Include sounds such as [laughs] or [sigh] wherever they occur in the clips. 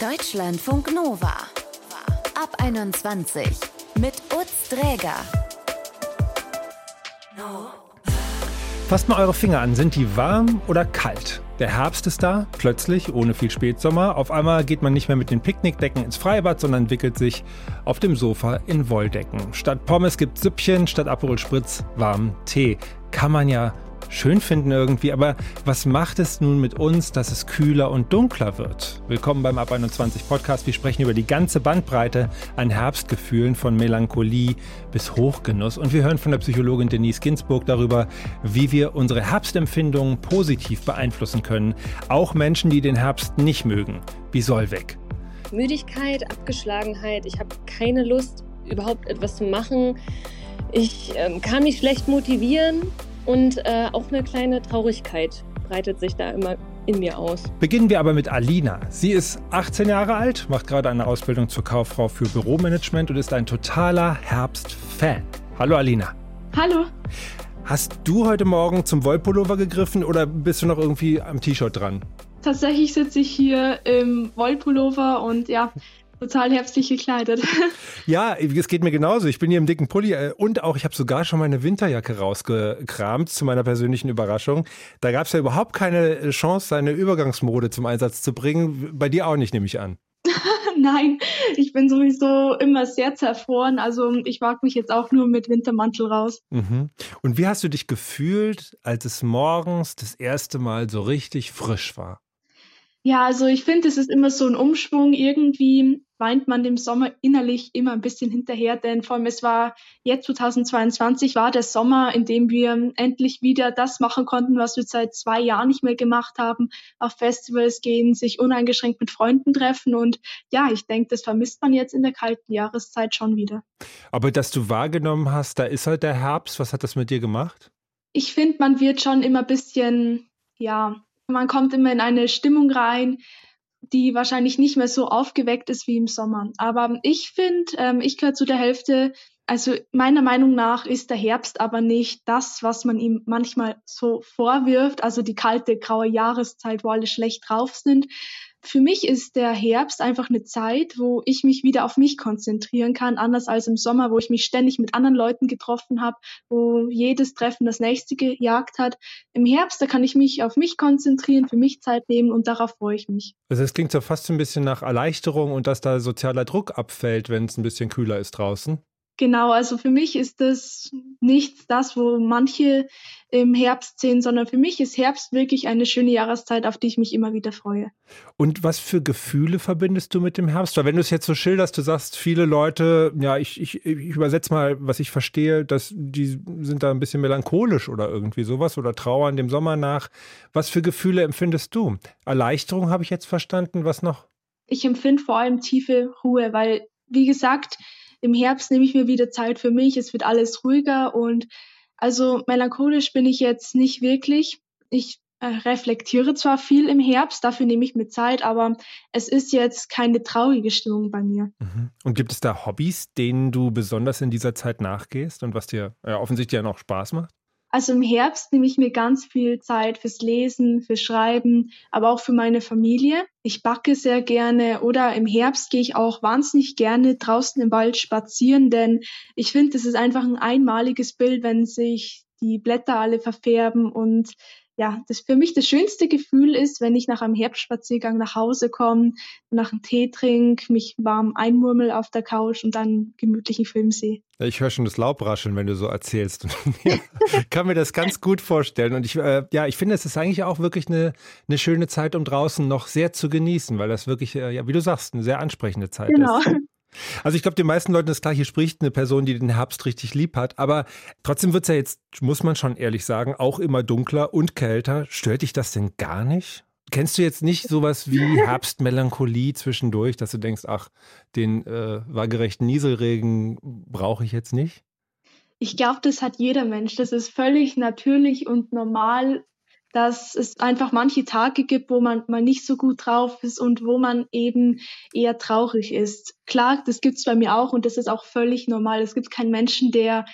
Deutschlandfunk Nova. Ab 21 mit Utz Dräger. Fasst mal eure Finger an. Sind die warm oder kalt? Der Herbst ist da, plötzlich, ohne viel Spätsommer. Auf einmal geht man nicht mehr mit den Picknickdecken ins Freibad, sondern wickelt sich auf dem Sofa in Wolldecken. Statt Pommes gibt Süppchen, statt Aperol Spritz warmen Tee. Kann man ja schön finden irgendwie, aber was macht es nun mit uns, dass es kühler und dunkler wird? Willkommen beim Ab 21 Podcast. Wir sprechen über die ganze Bandbreite an Herbstgefühlen von Melancholie bis Hochgenuss und wir hören von der Psychologin Denise Ginsburg darüber, wie wir unsere Herbstempfindungen positiv beeinflussen können. Auch Menschen, die den Herbst nicht mögen, wie soll weg. Müdigkeit, Abgeschlagenheit, ich habe keine Lust, überhaupt etwas zu machen. Ich ähm, kann mich schlecht motivieren und äh, auch eine kleine Traurigkeit breitet sich da immer in mir aus. Beginnen wir aber mit Alina. Sie ist 18 Jahre alt, macht gerade eine Ausbildung zur Kauffrau für Büromanagement und ist ein totaler Herbst-Fan. Hallo Alina. Hallo. Hast du heute Morgen zum Wollpullover gegriffen oder bist du noch irgendwie am T-Shirt dran? Tatsächlich sitze ich hier im Wollpullover und ja, total herbstlich gekleidet. [laughs] Ja, es geht mir genauso. Ich bin hier im dicken Pulli äh, und auch, ich habe sogar schon meine Winterjacke rausgekramt, zu meiner persönlichen Überraschung. Da gab es ja überhaupt keine Chance, seine Übergangsmode zum Einsatz zu bringen. Bei dir auch nicht, nehme ich an. [laughs] Nein, ich bin sowieso immer sehr zerfroren. Also ich wage mich jetzt auch nur mit Wintermantel raus. Mhm. Und wie hast du dich gefühlt, als es morgens das erste Mal so richtig frisch war? Ja, also ich finde, es ist immer so ein Umschwung. Irgendwie weint man dem Sommer innerlich immer ein bisschen hinterher, denn vor allem es war jetzt 2022 war der Sommer, in dem wir endlich wieder das machen konnten, was wir seit zwei Jahren nicht mehr gemacht haben, auf Festivals gehen, sich uneingeschränkt mit Freunden treffen und ja, ich denke, das vermisst man jetzt in der kalten Jahreszeit schon wieder. Aber dass du wahrgenommen hast, da ist halt der Herbst, was hat das mit dir gemacht? Ich finde, man wird schon immer ein bisschen, ja, man kommt immer in eine Stimmung rein, die wahrscheinlich nicht mehr so aufgeweckt ist wie im Sommer. Aber ich finde, ähm, ich gehöre zu der Hälfte, also meiner Meinung nach ist der Herbst aber nicht das, was man ihm manchmal so vorwirft, also die kalte, graue Jahreszeit, wo alle schlecht drauf sind, für mich ist der Herbst einfach eine Zeit, wo ich mich wieder auf mich konzentrieren kann, anders als im Sommer, wo ich mich ständig mit anderen Leuten getroffen habe, wo jedes Treffen das nächste gejagt hat. Im Herbst, da kann ich mich auf mich konzentrieren, für mich Zeit nehmen und darauf freue ich mich. Also es klingt so fast so ein bisschen nach Erleichterung und dass da sozialer Druck abfällt, wenn es ein bisschen kühler ist draußen. Genau, also für mich ist das nicht das, wo manche im Herbst sehen, sondern für mich ist Herbst wirklich eine schöne Jahreszeit, auf die ich mich immer wieder freue. Und was für Gefühle verbindest du mit dem Herbst? Weil wenn du es jetzt so schilderst, du sagst, viele Leute, ja, ich, ich, ich übersetze mal, was ich verstehe, dass die sind da ein bisschen melancholisch oder irgendwie sowas oder trauern dem Sommer nach. Was für Gefühle empfindest du? Erleichterung habe ich jetzt verstanden, was noch? Ich empfinde vor allem tiefe Ruhe, weil, wie gesagt, im Herbst nehme ich mir wieder Zeit für mich, es wird alles ruhiger und also melancholisch bin ich jetzt nicht wirklich. Ich äh, reflektiere zwar viel im Herbst, dafür nehme ich mir Zeit, aber es ist jetzt keine traurige Stimmung bei mir. Mhm. Und gibt es da Hobbys, denen du besonders in dieser Zeit nachgehst und was dir äh, offensichtlich ja noch Spaß macht? Also im Herbst nehme ich mir ganz viel Zeit fürs Lesen, fürs Schreiben, aber auch für meine Familie. Ich backe sehr gerne oder im Herbst gehe ich auch wahnsinnig gerne draußen im Wald spazieren, denn ich finde, es ist einfach ein einmaliges Bild, wenn sich die Blätter alle verfärben und ja, das für mich das schönste Gefühl ist, wenn ich nach einem Herbstspaziergang nach Hause komme, nach einem Tee trinke, mich warm einmurmel auf der Couch und dann gemütlichen Film sehe. Ich höre schon das Laub rascheln, wenn du so erzählst. [laughs] ja, kann mir das ganz gut vorstellen. Und ich, äh, ja, ich finde, es ist eigentlich auch wirklich eine, eine schöne Zeit, um draußen noch sehr zu genießen, weil das wirklich, äh, ja, wie du sagst, eine sehr ansprechende Zeit genau. ist. Also ich glaube, den meisten Leuten ist klar, hier spricht eine Person, die den Herbst richtig lieb hat. Aber trotzdem wird es ja jetzt, muss man schon ehrlich sagen, auch immer dunkler und kälter. Stört dich das denn gar nicht? Kennst du jetzt nicht sowas wie [laughs] Herbstmelancholie zwischendurch, dass du denkst, ach, den äh, waagerechten Nieselregen brauche ich jetzt nicht? Ich glaube, das hat jeder Mensch. Das ist völlig natürlich und normal, dass es einfach manche Tage gibt, wo man mal nicht so gut drauf ist und wo man eben eher traurig ist. Klar, das gibt's bei mir auch und das ist auch völlig normal. Es gibt keinen Menschen, der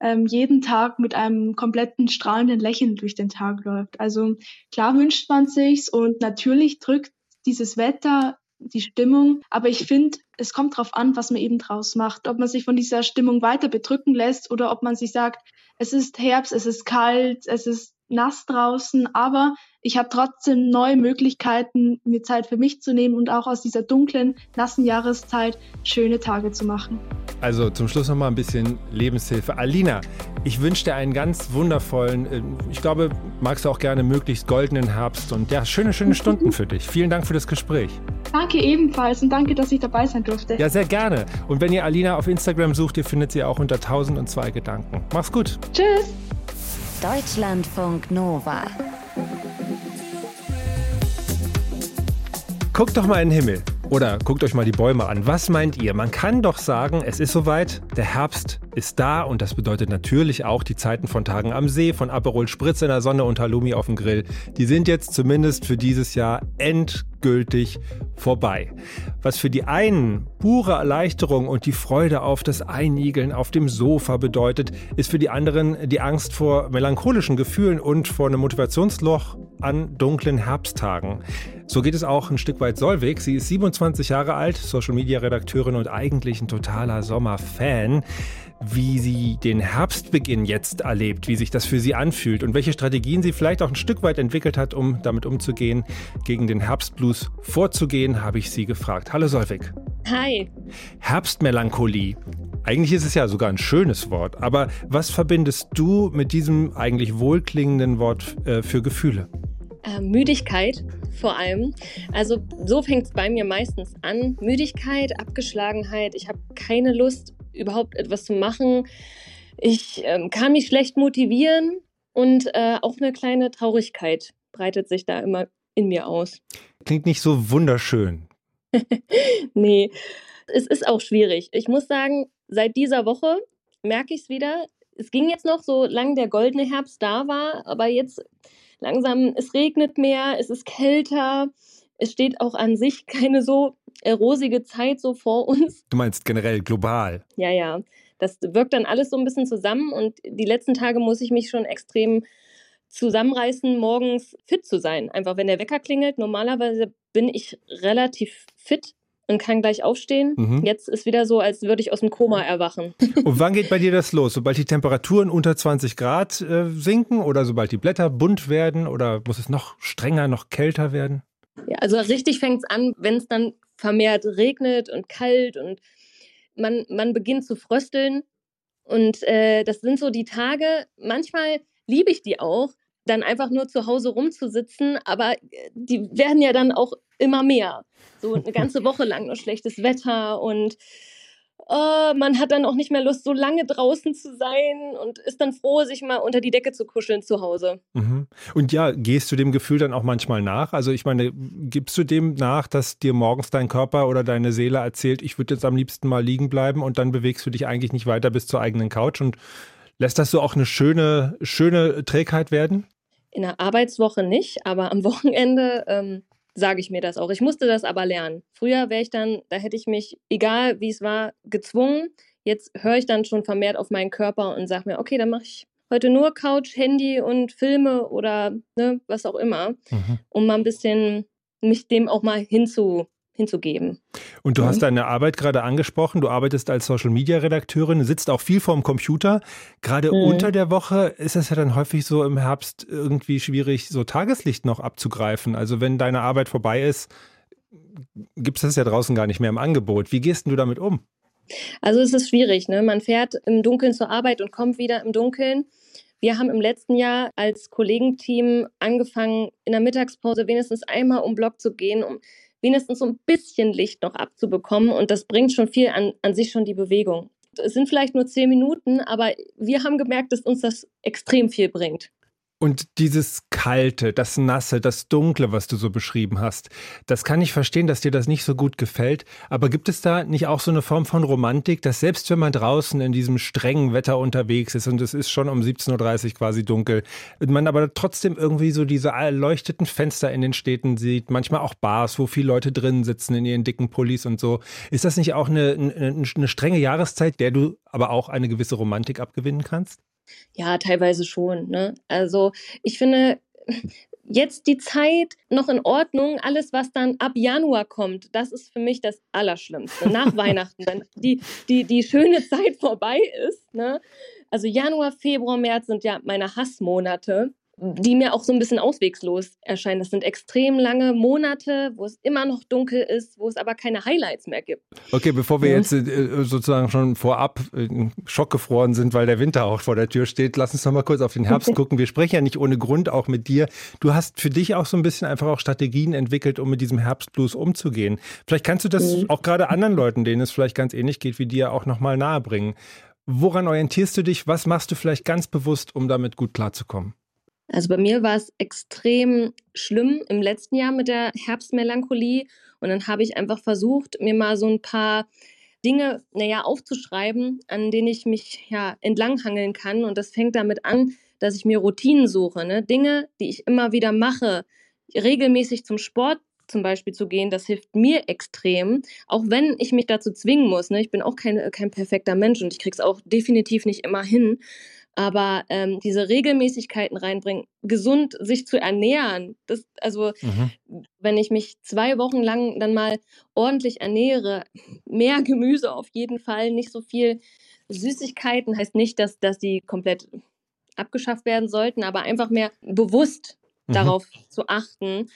ähm, jeden Tag mit einem kompletten strahlenden Lächeln durch den Tag läuft. Also klar wünscht man sich's und natürlich drückt dieses Wetter die Stimmung. Aber ich finde, es kommt darauf an, was man eben draus macht. Ob man sich von dieser Stimmung weiter bedrücken lässt oder ob man sich sagt, es ist Herbst, es ist kalt, es ist nass draußen, aber ich habe trotzdem neue Möglichkeiten, mir Zeit für mich zu nehmen und auch aus dieser dunklen, nassen Jahreszeit schöne Tage zu machen. Also zum Schluss noch mal ein bisschen Lebenshilfe. Alina, ich wünsche dir einen ganz wundervollen, äh, ich glaube, magst du auch gerne möglichst goldenen Herbst und ja, schöne, schöne Stunden für dich. Vielen Dank für das Gespräch. Danke ebenfalls und danke, dass ich dabei sein durfte. Ja, sehr gerne. Und wenn ihr Alina auf Instagram sucht, ihr findet sie auch unter 1002 Gedanken. Mach's gut. Tschüss. Deutschlandfunk Nova. Guckt doch mal in den Himmel. Oder guckt euch mal die Bäume an. Was meint ihr? Man kann doch sagen, es ist soweit, der Herbst ist da und das bedeutet natürlich auch die Zeiten von Tagen am See, von Aperol Spritz in der Sonne und Halloumi auf dem Grill. Die sind jetzt zumindest für dieses Jahr endgültig vorbei. Was für die einen pure Erleichterung und die Freude auf das Einigeln auf dem Sofa bedeutet, ist für die anderen die Angst vor melancholischen Gefühlen und vor einem Motivationsloch an dunklen Herbsttagen. So geht es auch ein Stück weit Solvig. Sie ist 27 Jahre alt, Social-Media-Redakteurin und eigentlich ein totaler Sommerfan wie sie den Herbstbeginn jetzt erlebt, wie sich das für sie anfühlt und welche Strategien sie vielleicht auch ein Stück weit entwickelt hat, um damit umzugehen, gegen den Herbstblues vorzugehen, habe ich sie gefragt. Hallo Solvik. Hi. Herbstmelancholie. Eigentlich ist es ja sogar ein schönes Wort, aber was verbindest du mit diesem eigentlich wohlklingenden Wort äh, für Gefühle? Äh, Müdigkeit vor allem. Also so fängt es bei mir meistens an. Müdigkeit, Abgeschlagenheit. Ich habe keine Lust, überhaupt etwas zu machen. Ich ähm, kann mich schlecht motivieren und äh, auch eine kleine Traurigkeit breitet sich da immer in mir aus. Klingt nicht so wunderschön. [laughs] nee, es ist auch schwierig. Ich muss sagen, seit dieser Woche merke ich es wieder. Es ging jetzt noch, so lange der goldene Herbst da war, aber jetzt langsam, es regnet mehr, es ist kälter. Es steht auch an sich [laughs] keine so äh, rosige Zeit so vor uns. Du meinst generell global? Ja, ja. Das wirkt dann alles so ein bisschen zusammen und die letzten Tage muss ich mich schon extrem zusammenreißen, morgens fit zu sein. Einfach wenn der Wecker klingelt, normalerweise bin ich relativ fit und kann gleich aufstehen. Mhm. Jetzt ist wieder so, als würde ich aus dem Koma erwachen. [laughs] Und wann geht bei dir das los? Sobald die Temperaturen unter 20 Grad äh, sinken oder sobald die Blätter bunt werden oder muss es noch strenger, noch kälter werden? Ja, also richtig fängt es an, wenn es dann vermehrt regnet und kalt und man, man beginnt zu frösteln. Und äh, das sind so die Tage, manchmal liebe ich die auch, dann einfach nur zu Hause rumzusitzen, aber äh, die werden ja dann auch immer mehr. So eine ganze [laughs] Woche lang nur schlechtes Wetter und oh, man hat dann auch nicht mehr Lust, so lange draußen zu sein und ist dann froh, sich mal unter die Decke zu kuscheln zu Hause. Mhm. Und ja, gehst du dem Gefühl dann auch manchmal nach? Also ich meine, gibst du dem nach, dass dir morgens dein Körper oder deine Seele erzählt, ich würde jetzt am liebsten mal liegen bleiben und dann bewegst du dich eigentlich nicht weiter bis zur eigenen Couch und lässt das so auch eine schöne, schöne Trägheit werden? In der Arbeitswoche nicht, aber am [laughs] Wochenende ähm, sage ich mir das auch. Ich musste das aber lernen. Früher wäre ich dann, da hätte ich mich, egal wie es war, gezwungen. Jetzt höre ich dann schon vermehrt auf meinen Körper und sage mir, okay, dann mache ich heute nur Couch, Handy und Filme oder ne, was auch immer, mhm. um mal ein bisschen mich dem auch mal hinzu, hinzugeben. Und du mhm. hast deine Arbeit gerade angesprochen. Du arbeitest als Social Media Redakteurin, sitzt auch viel vorm Computer. Gerade mhm. unter der Woche ist es ja dann häufig so im Herbst irgendwie schwierig, so Tageslicht noch abzugreifen. Also wenn deine Arbeit vorbei ist, gibt es das ja draußen gar nicht mehr im Angebot. Wie gehst du damit um? Also es ist schwierig. Ne? Man fährt im Dunkeln zur Arbeit und kommt wieder im Dunkeln. Wir haben im letzten Jahr als Kollegenteam angefangen, in der Mittagspause wenigstens einmal um Block zu gehen, um wenigstens so ein bisschen Licht noch abzubekommen. Und das bringt schon viel an, an sich schon die Bewegung. Es sind vielleicht nur zehn Minuten, aber wir haben gemerkt, dass uns das extrem viel bringt. Und dieses Kalte, das Nasse, das Dunkle, was du so beschrieben hast, das kann ich verstehen, dass dir das nicht so gut gefällt. Aber gibt es da nicht auch so eine Form von Romantik, dass selbst wenn man draußen in diesem strengen Wetter unterwegs ist und es ist schon um 17.30 Uhr quasi dunkel, man aber trotzdem irgendwie so diese erleuchteten Fenster in den Städten sieht, manchmal auch Bars, wo viele Leute drin sitzen in ihren dicken Pullis und so. Ist das nicht auch eine, eine, eine strenge Jahreszeit, der du aber auch eine gewisse Romantik abgewinnen kannst? Ja, teilweise schon. Ne? Also ich finde, jetzt die Zeit noch in Ordnung. Alles, was dann ab Januar kommt, das ist für mich das Allerschlimmste. Nach [laughs] Weihnachten, wenn die, die, die schöne Zeit vorbei ist. Ne? Also Januar, Februar, März sind ja meine Hassmonate die mir auch so ein bisschen auswegslos erscheinen. Das sind extrem lange Monate, wo es immer noch dunkel ist, wo es aber keine Highlights mehr gibt. Okay, bevor wir ja. jetzt äh, sozusagen schon vorab schockgefroren sind, weil der Winter auch vor der Tür steht, lass uns noch mal kurz auf den Herbst [laughs] gucken. Wir sprechen ja nicht ohne Grund auch mit dir. Du hast für dich auch so ein bisschen einfach auch Strategien entwickelt, um mit diesem Herbstblues umzugehen. Vielleicht kannst du das mhm. auch gerade anderen Leuten, denen es vielleicht ganz ähnlich geht wie dir, auch noch mal nahebringen. Woran orientierst du dich? Was machst du vielleicht ganz bewusst, um damit gut klarzukommen? Also bei mir war es extrem schlimm im letzten Jahr mit der Herbstmelancholie. Und dann habe ich einfach versucht, mir mal so ein paar Dinge, naja, aufzuschreiben, an denen ich mich ja entlanghangeln kann. Und das fängt damit an, dass ich mir Routinen suche. Ne? Dinge, die ich immer wieder mache, regelmäßig zum Sport zum Beispiel zu gehen, das hilft mir extrem, auch wenn ich mich dazu zwingen muss. Ne? Ich bin auch kein, kein perfekter Mensch und ich kriege es auch definitiv nicht immer hin. Aber ähm, diese Regelmäßigkeiten reinbringen, gesund sich zu ernähren, das, also mhm. wenn ich mich zwei Wochen lang dann mal ordentlich ernähre, [laughs] mehr Gemüse auf jeden Fall, nicht so viel Süßigkeiten, heißt nicht, dass, dass die komplett abgeschafft werden sollten, aber einfach mehr bewusst mhm. darauf zu achten.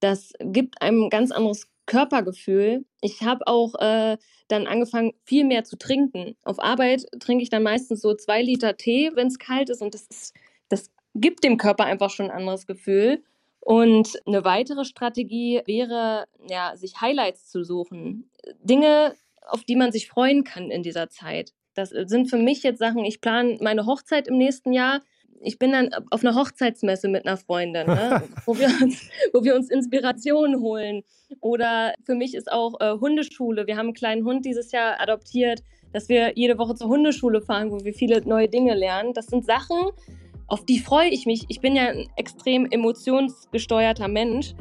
Das gibt einem ein ganz anderes Körpergefühl. Ich habe auch äh, dann angefangen, viel mehr zu trinken. Auf Arbeit trinke ich dann meistens so zwei Liter Tee, wenn es kalt ist. Und das, ist, das gibt dem Körper einfach schon ein anderes Gefühl. Und eine weitere Strategie wäre, ja, sich Highlights zu suchen. Dinge, auf die man sich freuen kann in dieser Zeit. Das sind für mich jetzt Sachen, ich plane meine Hochzeit im nächsten Jahr ich bin dann auf einer Hochzeitsmesse mit einer Freundin, ne? [laughs] wo, wir uns, wo wir uns Inspiration holen. Oder für mich ist auch äh, Hundeschule. Wir haben einen kleinen Hund dieses Jahr adoptiert, dass wir jede Woche zur Hundeschule fahren, wo wir viele neue Dinge lernen. Das sind Sachen, auf die freue ich mich. Ich bin ja ein extrem emotionsgesteuerter Mensch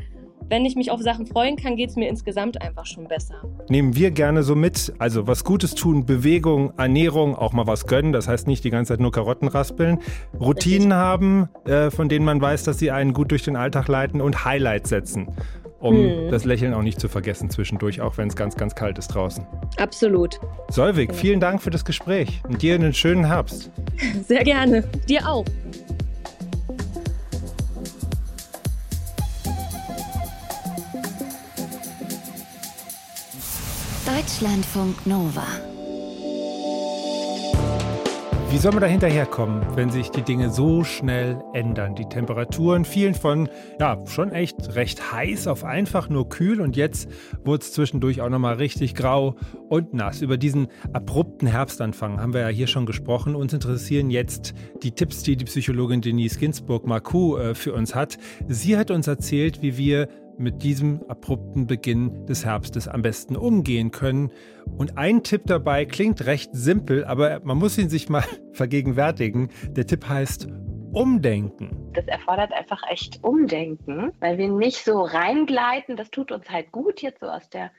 wenn ich mich auf Sachen freuen kann, geht es mir insgesamt einfach schon besser. Nehmen wir gerne so mit. Also was Gutes tun, Bewegung, Ernährung, auch mal was gönnen. Das heißt nicht die ganze Zeit nur Karotten raspeln. Routinen haben, äh, von denen man weiß, dass sie einen gut durch den Alltag leiten und Highlights setzen um hm. das Lächeln auch nicht zu vergessen zwischendurch, auch wenn es ganz, ganz kalt ist draußen. Absolut. Solvik, vielen Dank für das Gespräch und dir einen schönen Herbst. [laughs] Sehr gerne. Dir auch. Deutschlandfunk Nova. Wie soll man da hinterherkommen, wenn sich die Dinge so schnell ändern? Die Temperaturen fielen von, ja, schon echt recht heiß auf einfach nur kühl und jetzt wurde es zwischendurch auch nochmal richtig grau und nass. Über diesen abrupten Herbstanfang haben wir ja hier schon gesprochen. Uns interessieren jetzt die Tipps, die die Psychologin Denise Ginsburg-Marcoux äh, für uns hat. Sie hat uns erzählt, wie wir mit diesem abrupten Beginn des Herbstes am besten umgehen können. Und ein Tipp dabei klingt recht simpel, aber man muss ihn sich mal [laughs] vergegenwärtigen. Der Tipp heißt Umdenken. Das erfordert einfach echt Umdenken, weil wir nicht so reingleiten. Das tut uns halt gut jetzt so aus der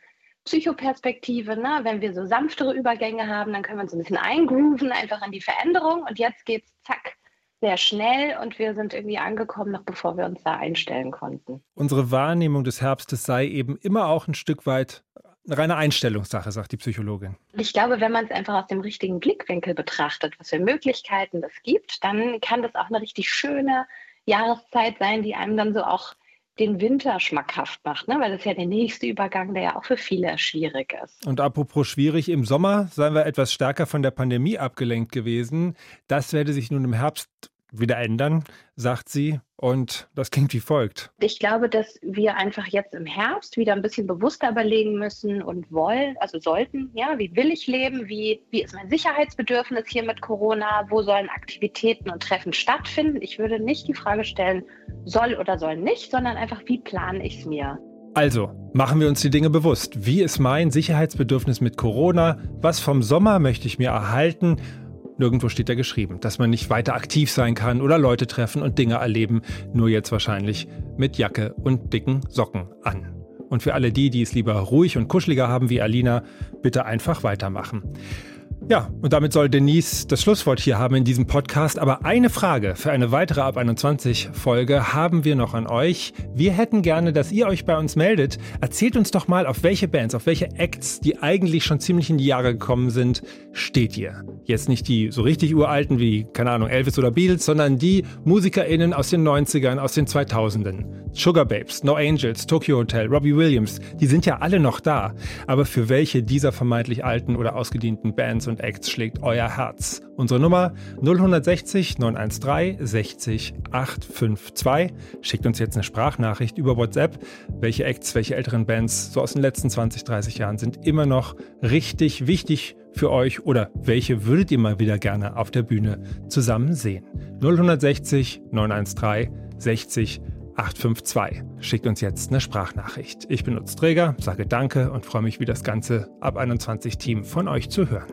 Psychoperspektive. Ne? Wenn wir so sanftere Übergänge haben, dann können wir uns ein bisschen eingrooven, einfach in die Veränderung. Und jetzt geht's zack sehr schnell und wir sind irgendwie angekommen, noch bevor wir uns da einstellen konnten. Unsere Wahrnehmung des Herbstes sei eben immer auch ein Stück weit eine reine Einstellungssache, sagt die Psychologin. Ich glaube, wenn man es einfach aus dem richtigen Blickwinkel betrachtet, was für Möglichkeiten es gibt, dann kann das auch eine richtig schöne Jahreszeit sein, die einem dann so auch den Winter schmackhaft macht, ne? weil das ist ja der nächste Übergang, der ja auch für viele schwierig ist. Und apropos schwierig, im Sommer seien wir etwas stärker von der Pandemie abgelenkt gewesen. Das werde sich nun im Herbst wieder ändern, sagt sie. Und das klingt wie folgt. Ich glaube, dass wir einfach jetzt im Herbst wieder ein bisschen bewusster überlegen müssen und wollen, also sollten, ja, wie will ich leben? Wie, wie ist mein Sicherheitsbedürfnis hier mit Corona? Wo sollen Aktivitäten und Treffen stattfinden? Ich würde nicht die Frage stellen, soll oder soll nicht, sondern einfach, wie plane ich es mir? Also, machen wir uns die Dinge bewusst. Wie ist mein Sicherheitsbedürfnis mit Corona? Was vom Sommer möchte ich mir erhalten? Nirgendwo steht da geschrieben, dass man nicht weiter aktiv sein kann oder Leute treffen und Dinge erleben, nur jetzt wahrscheinlich mit Jacke und dicken Socken an. Und für alle die, die es lieber ruhig und kuscheliger haben wie Alina, bitte einfach weitermachen. Ja, und damit soll Denise das Schlusswort hier haben in diesem Podcast. Aber eine Frage für eine weitere Ab 21 Folge haben wir noch an euch. Wir hätten gerne, dass ihr euch bei uns meldet. Erzählt uns doch mal, auf welche Bands, auf welche Acts, die eigentlich schon ziemlich in die Jahre gekommen sind, steht ihr. Jetzt nicht die so richtig uralten wie, keine Ahnung, Elvis oder Beatles, sondern die MusikerInnen aus den 90ern, aus den 2000ern. Sugar Babes, No Angels, Tokyo Hotel, Robbie Williams, die sind ja alle noch da. Aber für welche dieser vermeintlich alten oder ausgedienten Bands und Acts schlägt euer Herz? Unsere Nummer 0160 913 60 852. Schickt uns jetzt eine Sprachnachricht über WhatsApp. Welche Acts, welche älteren Bands so aus den letzten 20, 30 Jahren sind immer noch richtig wichtig für euch oder welche würdet ihr mal wieder gerne auf der Bühne zusammen sehen? 0160 913 60 852. Schickt uns jetzt eine Sprachnachricht. Ich benutze Träger, sage Danke und freue mich, wie das ganze Ab 21 Team von euch zu hören.